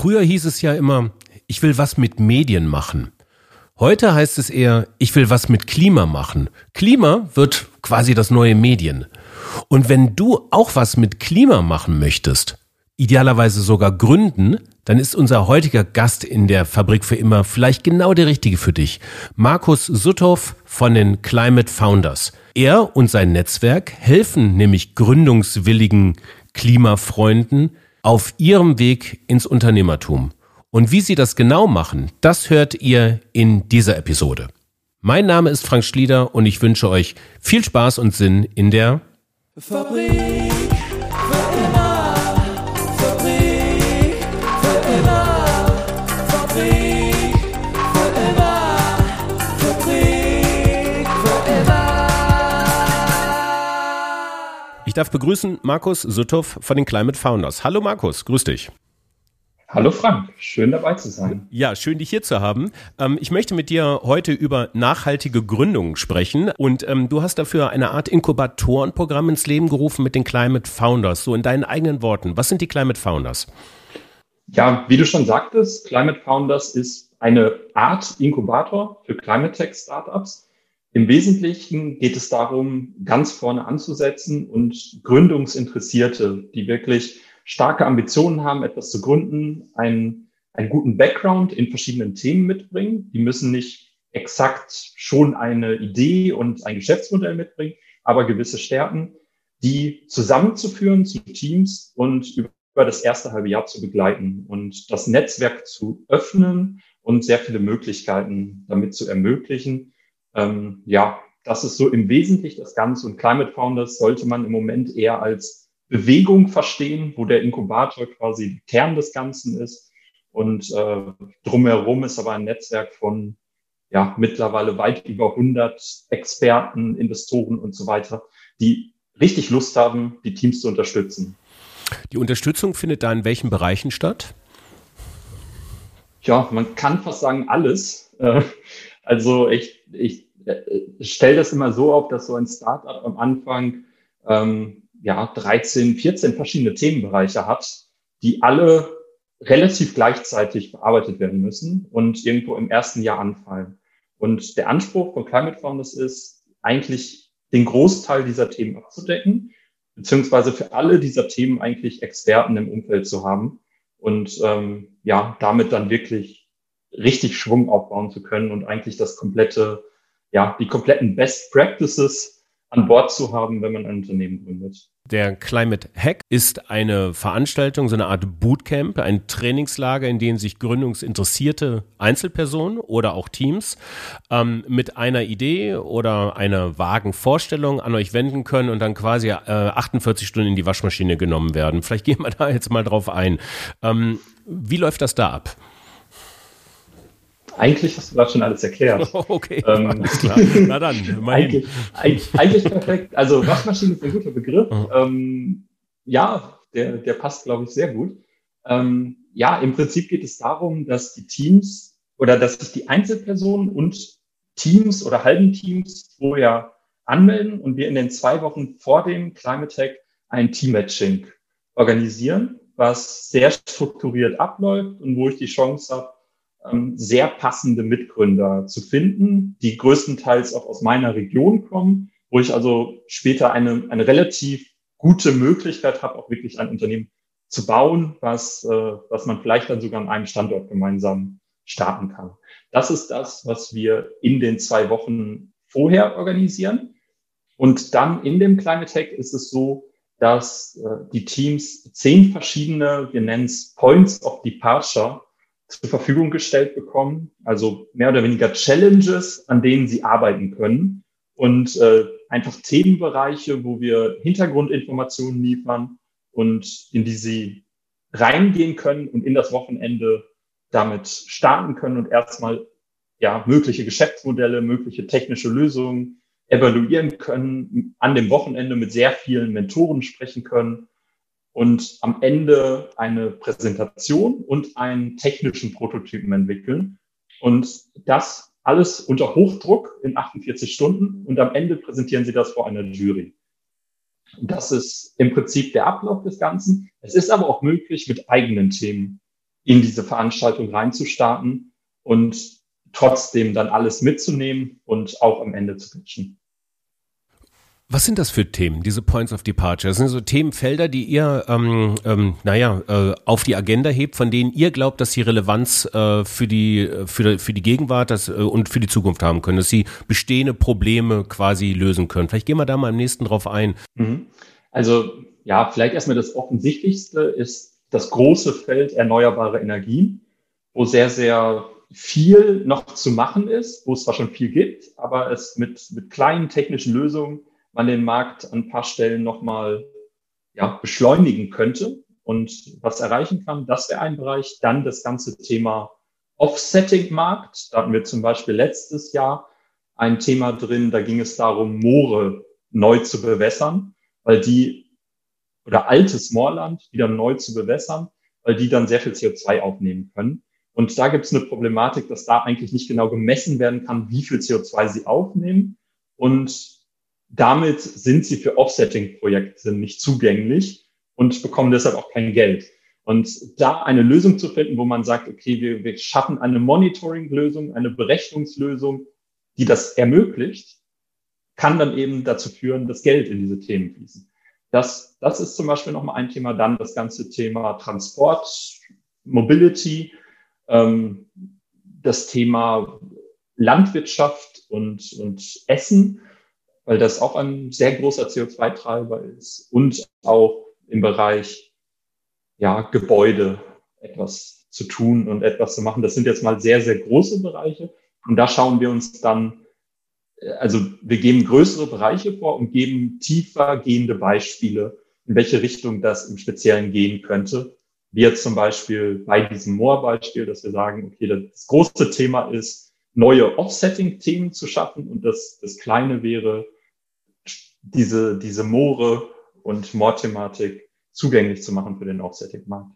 Früher hieß es ja immer, ich will was mit Medien machen. Heute heißt es eher, ich will was mit Klima machen. Klima wird quasi das neue Medien. Und wenn du auch was mit Klima machen möchtest, idealerweise sogar gründen, dann ist unser heutiger Gast in der Fabrik für immer vielleicht genau der richtige für dich. Markus Sutthoff von den Climate Founders. Er und sein Netzwerk helfen nämlich gründungswilligen Klimafreunden auf ihrem Weg ins Unternehmertum. Und wie sie das genau machen, das hört ihr in dieser Episode. Mein Name ist Frank Schlieder und ich wünsche euch viel Spaß und Sinn in der Fabrik darf begrüßen Markus Sutthoff von den Climate Founders. Hallo Markus, grüß dich. Hallo Frank, schön dabei zu sein. Ja, schön dich hier zu haben. Ähm, ich möchte mit dir heute über nachhaltige Gründung sprechen und ähm, du hast dafür eine Art Inkubatorenprogramm ins Leben gerufen mit den Climate Founders. So in deinen eigenen Worten, was sind die Climate Founders? Ja, wie du schon sagtest, Climate Founders ist eine Art Inkubator für Climate Tech Startups. Im Wesentlichen geht es darum, ganz vorne anzusetzen und Gründungsinteressierte, die wirklich starke Ambitionen haben, etwas zu gründen, einen, einen guten Background in verschiedenen Themen mitbringen. Die müssen nicht exakt schon eine Idee und ein Geschäftsmodell mitbringen, aber gewisse Stärken, die zusammenzuführen zu Teams und über das erste halbe Jahr zu begleiten und das Netzwerk zu öffnen und sehr viele Möglichkeiten damit zu ermöglichen. Ähm, ja, das ist so im Wesentlichen das Ganze und Climate Founders sollte man im Moment eher als Bewegung verstehen, wo der Inkubator quasi Kern des Ganzen ist. Und äh, drumherum ist aber ein Netzwerk von ja, mittlerweile weit über 100 Experten, Investoren und so weiter, die richtig Lust haben, die Teams zu unterstützen. Die Unterstützung findet da in welchen Bereichen statt? Ja, man kann fast sagen alles. Äh, also ich, ich äh, stelle das immer so auf, dass so ein Startup am Anfang ähm, ja, 13, 14 verschiedene Themenbereiche hat, die alle relativ gleichzeitig bearbeitet werden müssen und irgendwo im ersten Jahr anfallen. Und der Anspruch von Climate Founders ist eigentlich den Großteil dieser Themen abzudecken, beziehungsweise für alle dieser Themen eigentlich Experten im Umfeld zu haben und ähm, ja, damit dann wirklich richtig Schwung aufbauen zu können und eigentlich das komplette, ja, die kompletten Best Practices an Bord zu haben, wenn man ein Unternehmen gründet. Der Climate Hack ist eine Veranstaltung, so eine Art Bootcamp, ein Trainingslager, in dem sich gründungsinteressierte Einzelpersonen oder auch Teams ähm, mit einer Idee oder einer vagen Vorstellung an euch wenden können und dann quasi äh, 48 Stunden in die Waschmaschine genommen werden. Vielleicht gehen wir da jetzt mal drauf ein. Ähm, wie läuft das da ab? Eigentlich hast du das schon alles erklärt. Okay, ähm, alles klar. Na dann, eigentlich, eigentlich, perfekt. Also Waschmaschine ist ein guter Begriff. Mhm. Ähm, ja, der, der passt, glaube ich, sehr gut. Ähm, ja, im Prinzip geht es darum, dass die Teams oder dass sich die Einzelpersonen und Teams oder halben Teams vorher anmelden und wir in den zwei Wochen vor dem Climate Tech ein Team-Matching organisieren, was sehr strukturiert abläuft und wo ich die Chance habe, sehr passende Mitgründer zu finden, die größtenteils auch aus meiner Region kommen, wo ich also später eine, eine relativ gute Möglichkeit habe, auch wirklich ein Unternehmen zu bauen, was, äh, was man vielleicht dann sogar an einem Standort gemeinsam starten kann. Das ist das, was wir in den zwei Wochen vorher organisieren. Und dann in dem Climate Tech ist es so, dass äh, die Teams zehn verschiedene, wir nennen es Points of Departure, zur Verfügung gestellt bekommen, also mehr oder weniger Challenges, an denen sie arbeiten können. Und äh, einfach Themenbereiche, wo wir Hintergrundinformationen liefern und in die sie reingehen können und in das Wochenende damit starten können und erstmal ja mögliche Geschäftsmodelle, mögliche technische Lösungen evaluieren können, an dem Wochenende mit sehr vielen Mentoren sprechen können und am Ende eine Präsentation und einen technischen Prototypen entwickeln. Und das alles unter Hochdruck in 48 Stunden und am Ende präsentieren Sie das vor einer Jury. Das ist im Prinzip der Ablauf des Ganzen. Es ist aber auch möglich, mit eigenen Themen in diese Veranstaltung reinzustarten und trotzdem dann alles mitzunehmen und auch am Ende zu pitchen. Was sind das für Themen, diese Points of Departure? Das sind so Themenfelder, die ihr, ähm, ähm, naja, äh, auf die Agenda hebt, von denen ihr glaubt, dass sie Relevanz äh, für, die, für, für die Gegenwart das, äh, und für die Zukunft haben können, dass sie bestehende Probleme quasi lösen können. Vielleicht gehen wir da mal im nächsten drauf ein. Mhm. Also ja, vielleicht erstmal das Offensichtlichste ist das große Feld erneuerbare Energien, wo sehr, sehr viel noch zu machen ist, wo es zwar schon viel gibt, aber es mit, mit kleinen technischen Lösungen man den Markt an ein paar Stellen nochmal ja, beschleunigen könnte und was erreichen kann. Das wäre ein Bereich. Dann das ganze Thema Offsetting-Markt. Da hatten wir zum Beispiel letztes Jahr ein Thema drin, da ging es darum, Moore neu zu bewässern, weil die, oder altes Moorland wieder neu zu bewässern, weil die dann sehr viel CO2 aufnehmen können. Und da gibt es eine Problematik, dass da eigentlich nicht genau gemessen werden kann, wie viel CO2 sie aufnehmen. Und damit sind sie für Offsetting-Projekte nicht zugänglich und bekommen deshalb auch kein Geld. Und da eine Lösung zu finden, wo man sagt, okay, wir, wir schaffen eine Monitoring-Lösung, eine Berechnungslösung, die das ermöglicht, kann dann eben dazu führen, dass Geld in diese Themen fließen. Das, das ist zum Beispiel nochmal ein Thema. Dann das ganze Thema Transport, Mobility, ähm, das Thema Landwirtschaft und, und Essen, weil das auch ein sehr großer CO2-Treiber ist und auch im Bereich ja, Gebäude etwas zu tun und etwas zu machen. Das sind jetzt mal sehr, sehr große Bereiche. Und da schauen wir uns dann, äh, also wir geben größere Bereiche vor und geben tiefer gehende Beispiele, in welche Richtung das im Speziellen gehen könnte. Wie jetzt zum Beispiel bei diesem Moor-Beispiel, dass wir sagen, okay, das große Thema ist, neue Offsetting-Themen zu schaffen und das, das kleine wäre, diese, diese Moore und Moor-Thematik zugänglich zu machen für den Offsetting-Markt.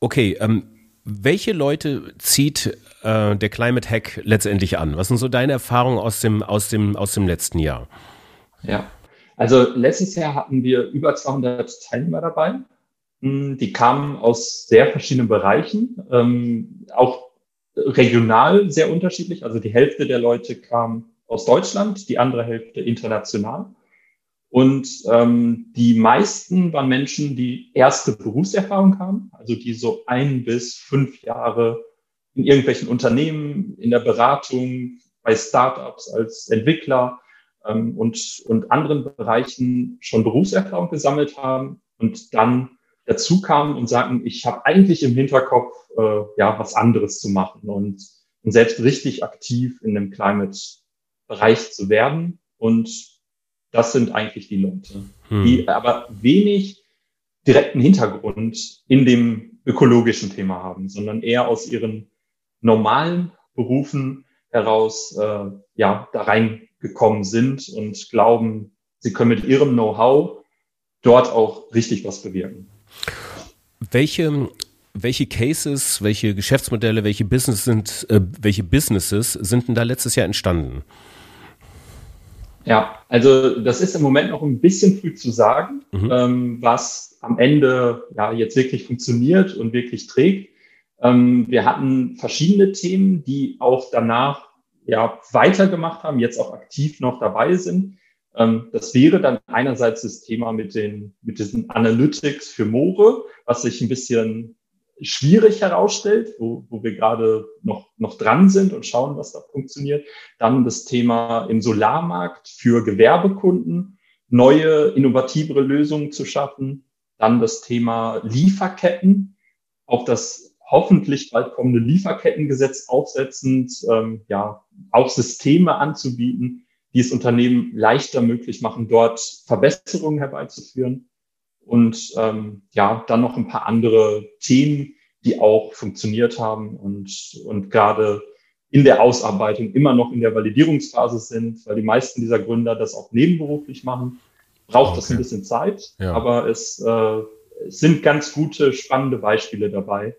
Okay, ähm, welche Leute zieht äh, der Climate Hack letztendlich an? Was sind so deine Erfahrungen aus dem, aus dem, aus dem letzten Jahr? Ja, also letztes Jahr hatten wir über 200 Teilnehmer dabei hm, die kamen aus sehr verschiedenen Bereichen, ähm, auch regional sehr unterschiedlich. Also die Hälfte der Leute kam aus Deutschland, die andere Hälfte international. Und ähm, die meisten waren Menschen, die erste Berufserfahrung haben, also die so ein bis fünf Jahre in irgendwelchen Unternehmen, in der Beratung, bei Startups als Entwickler ähm, und, und anderen Bereichen schon Berufserfahrung gesammelt haben und dann dazu kamen und sagten, ich habe eigentlich im Hinterkopf, äh, ja, was anderes zu machen und, und selbst richtig aktiv in dem Climate-Bereich zu werden. Und das sind eigentlich die Leute, hm. die aber wenig direkten Hintergrund in dem ökologischen Thema haben, sondern eher aus ihren normalen Berufen heraus äh, ja da reingekommen sind und glauben, sie können mit ihrem Know-how dort auch richtig was bewirken. Welche, welche Cases, welche Geschäftsmodelle, welche Business sind, äh, welche Businesses sind denn da letztes Jahr entstanden? Ja, also das ist im Moment noch ein bisschen früh zu sagen, mhm. ähm, was am Ende ja jetzt wirklich funktioniert und wirklich trägt. Ähm, wir hatten verschiedene Themen, die auch danach ja weitergemacht haben, jetzt auch aktiv noch dabei sind. Ähm, das wäre dann einerseits das Thema mit den, mit diesen Analytics für Moore, was sich ein bisschen schwierig herausstellt, wo, wo wir gerade noch, noch dran sind und schauen, was da funktioniert. Dann das Thema im Solarmarkt für Gewerbekunden, neue, innovativere Lösungen zu schaffen. Dann das Thema Lieferketten, auf das hoffentlich bald kommende Lieferkettengesetz aufsetzend, ähm, ja, auch Systeme anzubieten, die es Unternehmen leichter möglich machen, dort Verbesserungen herbeizuführen. Und ähm, ja, dann noch ein paar andere Themen, die auch funktioniert haben und, und gerade in der Ausarbeitung immer noch in der Validierungsphase sind, weil die meisten dieser Gründer das auch nebenberuflich machen. Braucht okay. das ein bisschen Zeit, ja. aber es, äh, es sind ganz gute, spannende Beispiele dabei,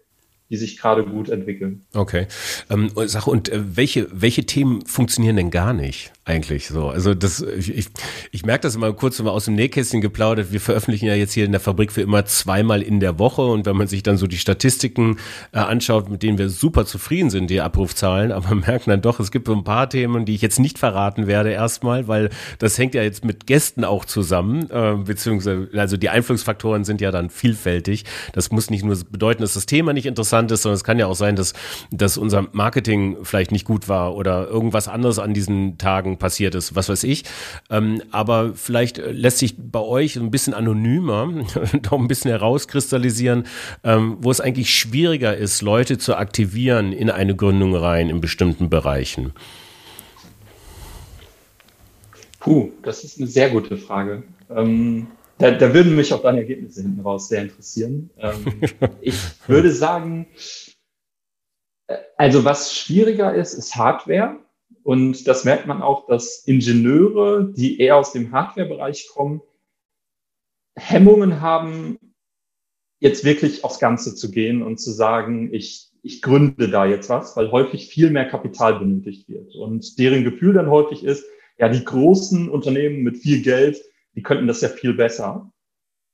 die sich gerade gut entwickeln. Okay. Ähm, sag, und äh, welche, welche Themen funktionieren denn gar nicht eigentlich so? Also das, ich, ich, ich merke das immer kurz mal aus dem Nähkästchen geplaudert. Wir veröffentlichen ja jetzt hier in der Fabrik für immer zweimal in der Woche und wenn man sich dann so die Statistiken äh, anschaut, mit denen wir super zufrieden sind, die Abrufzahlen, aber merken dann doch, es gibt so ein paar Themen, die ich jetzt nicht verraten werde erstmal, weil das hängt ja jetzt mit Gästen auch zusammen, äh, beziehungsweise also die Einflussfaktoren sind ja dann vielfältig. Das muss nicht nur bedeuten, dass das Thema nicht interessant interessant ist, sondern es kann ja auch sein, dass, dass unser Marketing vielleicht nicht gut war oder irgendwas anderes an diesen Tagen passiert ist, was weiß ich. Ähm, aber vielleicht lässt sich bei euch ein bisschen anonymer doch ein bisschen herauskristallisieren, ähm, wo es eigentlich schwieriger ist, Leute zu aktivieren in eine Gründung rein in bestimmten Bereichen. Puh, das ist eine sehr gute Frage. Ähm, da, da würden mich auch deine Ergebnisse hinten raus sehr interessieren. Ähm, ich würde sagen, äh, also was schwieriger ist, ist Hardware. Und das merkt man auch, dass Ingenieure, die eher aus dem Hardware-Bereich kommen, Hemmungen haben, jetzt wirklich aufs Ganze zu gehen und zu sagen, ich, ich gründe da jetzt was, weil häufig viel mehr Kapital benötigt wird. Und deren Gefühl dann häufig ist, ja, die großen Unternehmen mit viel Geld, die könnten das ja viel besser.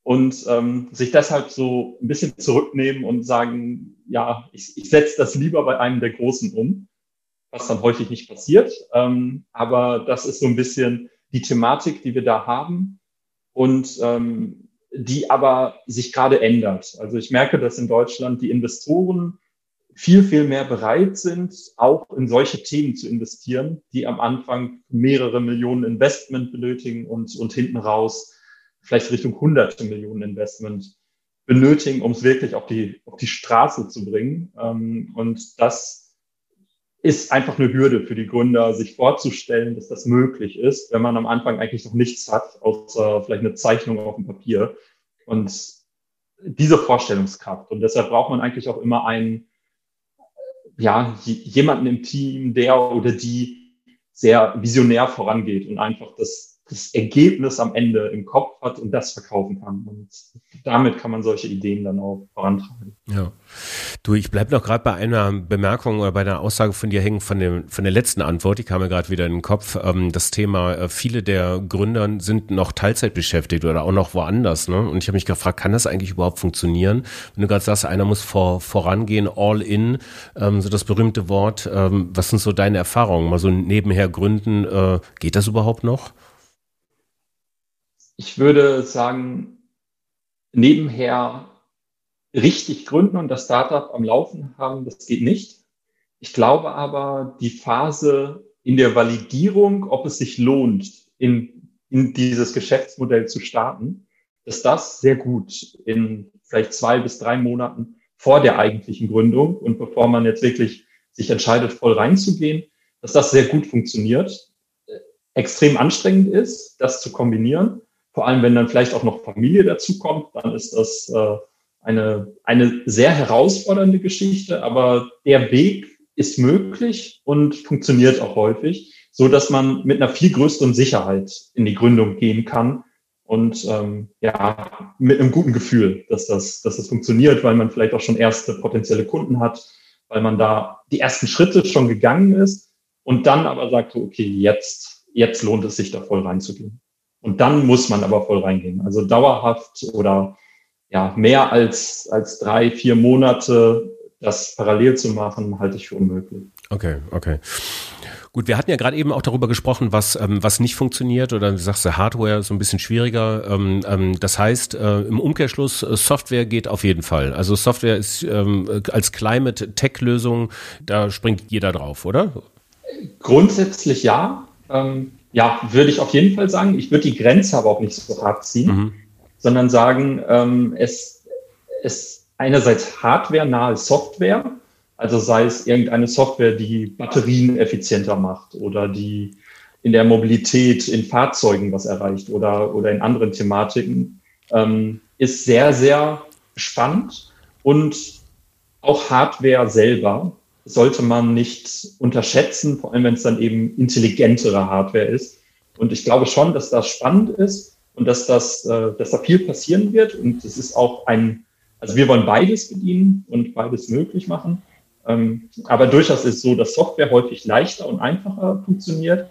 Und ähm, sich deshalb so ein bisschen zurücknehmen und sagen, ja, ich, ich setze das lieber bei einem der Großen um, was dann häufig nicht passiert. Ähm, aber das ist so ein bisschen die Thematik, die wir da haben und ähm, die aber sich gerade ändert. Also ich merke, dass in Deutschland die Investoren viel, viel mehr bereit sind, auch in solche Themen zu investieren, die am Anfang mehrere Millionen Investment benötigen und, und hinten raus vielleicht Richtung hunderte Millionen Investment benötigen, um es wirklich auf die, auf die Straße zu bringen. Ähm, und das ist einfach eine Hürde für die Gründer, sich vorzustellen, dass das möglich ist, wenn man am Anfang eigentlich noch nichts hat, außer vielleicht eine Zeichnung auf dem Papier. Und diese Vorstellungskraft. Und deshalb braucht man eigentlich auch immer einen, ja, jemanden im Team, der oder die sehr visionär vorangeht und einfach das das Ergebnis am Ende im Kopf hat und das verkaufen kann. Und damit kann man solche Ideen dann auch vorantreiben. Ja. Du, ich bleib noch gerade bei einer Bemerkung oder bei einer Aussage von dir hängen von dem von der letzten Antwort. Die kam mir gerade wieder in den Kopf. Ähm, das Thema: äh, Viele der Gründer sind noch Teilzeit beschäftigt oder auch noch woanders. Ne? Und ich habe mich gefragt, kann das eigentlich überhaupt funktionieren? Wenn du gerade sagst, einer muss vor, vorangehen, all in, ähm, so das berühmte Wort. Ähm, was sind so deine Erfahrungen? Mal so nebenher gründen, äh, geht das überhaupt noch? Ich würde sagen, nebenher richtig gründen und das Startup am Laufen haben, das geht nicht. Ich glaube aber, die Phase in der Validierung, ob es sich lohnt, in, in dieses Geschäftsmodell zu starten, dass das sehr gut in vielleicht zwei bis drei Monaten vor der eigentlichen Gründung und bevor man jetzt wirklich sich entscheidet, voll reinzugehen, dass das sehr gut funktioniert. Extrem anstrengend ist, das zu kombinieren, vor allem, wenn dann vielleicht auch noch Familie dazu kommt, dann ist das äh, eine, eine sehr herausfordernde Geschichte, aber der Weg ist möglich und funktioniert auch häufig, so dass man mit einer viel größeren Sicherheit in die Gründung gehen kann und ähm, ja mit einem guten Gefühl, dass das, dass das funktioniert, weil man vielleicht auch schon erste potenzielle Kunden hat, weil man da die ersten Schritte schon gegangen ist und dann aber sagt, okay, jetzt jetzt lohnt es sich da voll reinzugehen. Und dann muss man aber voll reingehen. Also dauerhaft oder ja, mehr als, als drei, vier Monate das parallel zu machen, halte ich für unmöglich. Okay, okay. Gut, wir hatten ja gerade eben auch darüber gesprochen, was, ähm, was nicht funktioniert oder du sagst, Hardware ist so ein bisschen schwieriger. Ähm, ähm, das heißt, äh, im Umkehrschluss, äh, Software geht auf jeden Fall. Also Software ist ähm, als Climate-Tech-Lösung, da springt jeder drauf, oder? Grundsätzlich ja. Ja, würde ich auf jeden Fall sagen. Ich würde die Grenze aber auch nicht so hart ziehen, mhm. sondern sagen, ähm, es ist einerseits hardware-nahe Software, also sei es irgendeine Software, die Batterien effizienter macht oder die in der Mobilität in Fahrzeugen was erreicht oder, oder in anderen Thematiken, ähm, ist sehr, sehr spannend und auch Hardware selber sollte man nicht unterschätzen, vor allem wenn es dann eben intelligentere Hardware ist. Und ich glaube schon, dass das spannend ist und dass das, äh, dass da viel passieren wird. Und es ist auch ein, Also wir wollen beides bedienen und beides möglich machen. Ähm, aber durchaus ist es so, dass Software häufig leichter und einfacher funktioniert.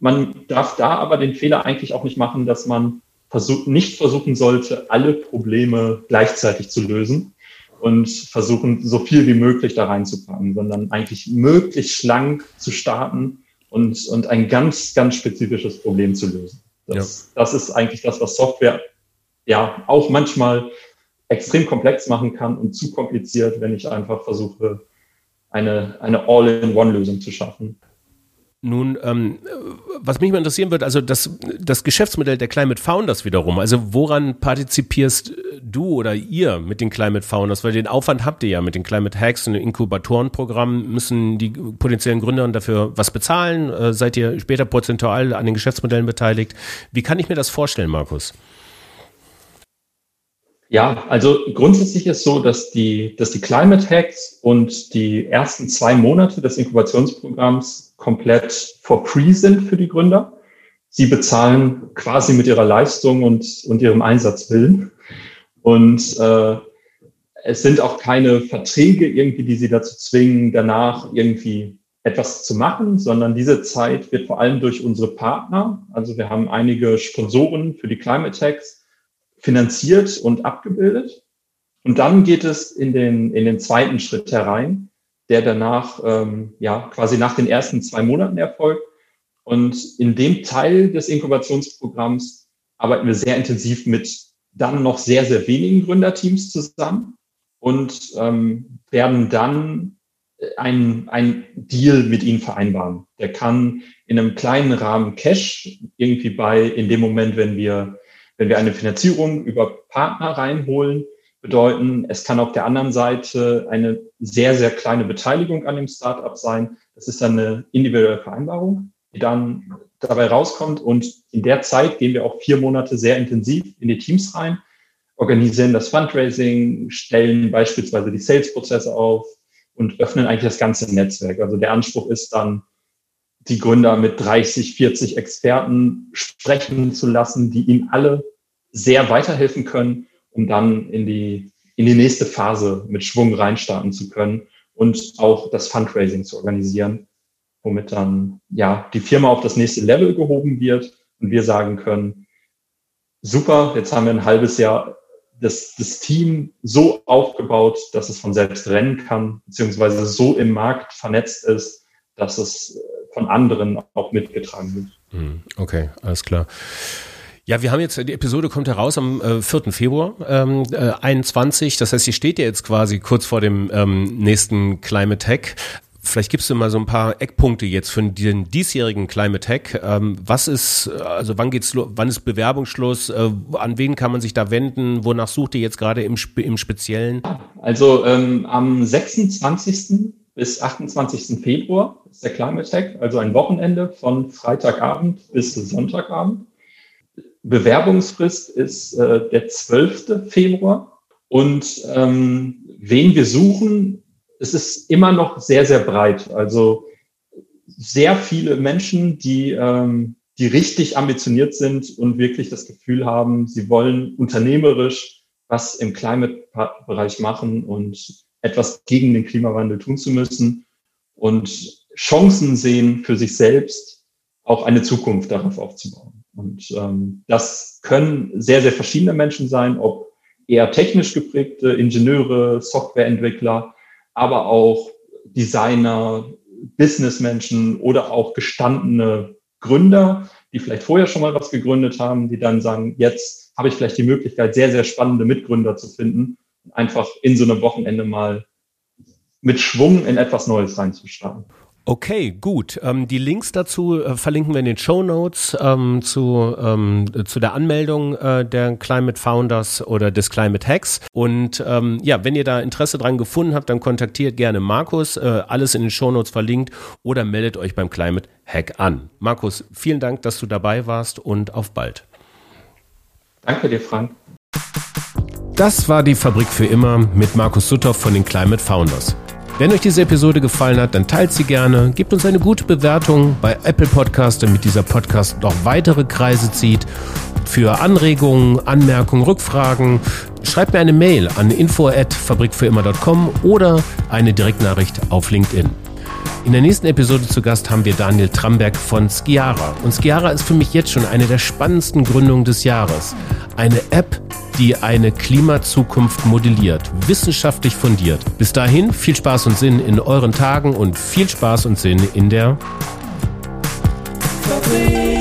Man darf da aber den Fehler eigentlich auch nicht machen, dass man versuch, nicht versuchen sollte, alle Probleme gleichzeitig zu lösen und versuchen, so viel wie möglich da reinzupacken, sondern eigentlich möglichst schlank zu starten und, und ein ganz, ganz spezifisches Problem zu lösen. Das, ja. das ist eigentlich das, was Software ja auch manchmal extrem komplex machen kann und zu kompliziert, wenn ich einfach versuche, eine, eine All-in-One-Lösung zu schaffen. Nun, ähm, was mich mal interessieren wird, also das, das Geschäftsmodell der Climate Founders wiederum, also woran partizipierst du oder ihr mit den Climate Founders? Weil den Aufwand habt ihr ja mit den Climate Hacks und Inkubatorenprogrammen. Müssen die potenziellen Gründer dafür was bezahlen? Äh, seid ihr später prozentual an den Geschäftsmodellen beteiligt? Wie kann ich mir das vorstellen, Markus? Ja, also grundsätzlich ist so, dass die, dass die Climate Hacks und die ersten zwei Monate des Inkubationsprogramms komplett for free sind für die Gründer. Sie bezahlen quasi mit ihrer Leistung und, und ihrem Einsatzwillen. Und äh, es sind auch keine Verträge irgendwie, die sie dazu zwingen, danach irgendwie etwas zu machen, sondern diese Zeit wird vor allem durch unsere Partner, also wir haben einige Sponsoren für die Climate Hacks, finanziert und abgebildet. Und dann geht es in den, in den zweiten Schritt herein, der danach ähm, ja quasi nach den ersten zwei Monaten erfolgt. Und in dem Teil des Inkubationsprogramms arbeiten wir sehr intensiv mit dann noch sehr, sehr wenigen Gründerteams zusammen und ähm, werden dann ein, ein Deal mit ihnen vereinbaren. Der kann in einem kleinen Rahmen Cash irgendwie bei, in dem Moment, wenn wir wenn wir eine Finanzierung über Partner reinholen, bedeuten, es kann auf der anderen Seite eine sehr, sehr kleine Beteiligung an dem Startup sein. Das ist dann eine individuelle Vereinbarung, die dann dabei rauskommt. Und in der Zeit gehen wir auch vier Monate sehr intensiv in die Teams rein, organisieren das Fundraising, stellen beispielsweise die Sales-Prozesse auf und öffnen eigentlich das ganze Netzwerk. Also der Anspruch ist dann, die Gründer mit 30, 40 Experten sprechen zu lassen, die ihnen alle sehr weiterhelfen können, um dann in die, in die nächste Phase mit Schwung reinstarten zu können und auch das Fundraising zu organisieren, womit dann ja die Firma auf das nächste Level gehoben wird und wir sagen können, super, jetzt haben wir ein halbes Jahr das, das Team so aufgebaut, dass es von selbst rennen kann, beziehungsweise so im Markt vernetzt ist, dass es von anderen auch mitgetragen wird. Hm, okay, alles klar. Ja, wir haben jetzt, die Episode kommt heraus am äh, 4. Februar ähm, äh, 21. Das heißt, sie steht ja jetzt quasi kurz vor dem ähm, nächsten Climate Tech. Vielleicht gibst du mal so ein paar Eckpunkte jetzt für den diesjährigen Climate Tech. Ähm, was ist, also wann geht's, wann ist Bewerbungsschluss? Äh, an wen kann man sich da wenden? Wonach sucht ihr jetzt gerade im, im Speziellen? Also ähm, am 26 bis 28. Februar ist der Climate Tech, also ein Wochenende von Freitagabend bis Sonntagabend. Bewerbungsfrist ist äh, der 12. Februar. Und ähm, wen wir suchen, es ist immer noch sehr, sehr breit. Also sehr viele Menschen, die, ähm, die richtig ambitioniert sind und wirklich das Gefühl haben, sie wollen unternehmerisch was im Climate-Bereich machen und etwas gegen den Klimawandel tun zu müssen und Chancen sehen für sich selbst, auch eine Zukunft darauf aufzubauen. Und ähm, das können sehr, sehr verschiedene Menschen sein, ob eher technisch geprägte Ingenieure, Softwareentwickler, aber auch Designer, Businessmenschen oder auch gestandene Gründer, die vielleicht vorher schon mal was gegründet haben, die dann sagen, jetzt habe ich vielleicht die Möglichkeit, sehr, sehr spannende Mitgründer zu finden einfach in so einem Wochenende mal mit Schwung in etwas Neues reinzustarten. Okay, gut. Ähm, die Links dazu äh, verlinken wir in den Show Notes ähm, zu, ähm, zu der Anmeldung äh, der Climate Founders oder des Climate Hacks. Und ähm, ja, wenn ihr da Interesse dran gefunden habt, dann kontaktiert gerne Markus. Äh, alles in den Show Notes verlinkt oder meldet euch beim Climate Hack an. Markus, vielen Dank, dass du dabei warst und auf bald. Danke dir, Frank. Das war die Fabrik für immer mit Markus Sutthoff von den Climate Founders. Wenn euch diese Episode gefallen hat, dann teilt sie gerne, gebt uns eine gute Bewertung bei Apple Podcast, damit dieser Podcast noch weitere Kreise zieht Für Anregungen, Anmerkungen, Rückfragen schreibt mir eine Mail an info@fabrikfürimmer.com oder eine Direktnachricht auf LinkedIn. In der nächsten Episode zu Gast haben wir Daniel Tramberg von Skiara. Und Skiara ist für mich jetzt schon eine der spannendsten Gründungen des Jahres. Eine App, die eine Klimazukunft modelliert, wissenschaftlich fundiert. Bis dahin viel Spaß und Sinn in euren Tagen und viel Spaß und Sinn in der Fabrik.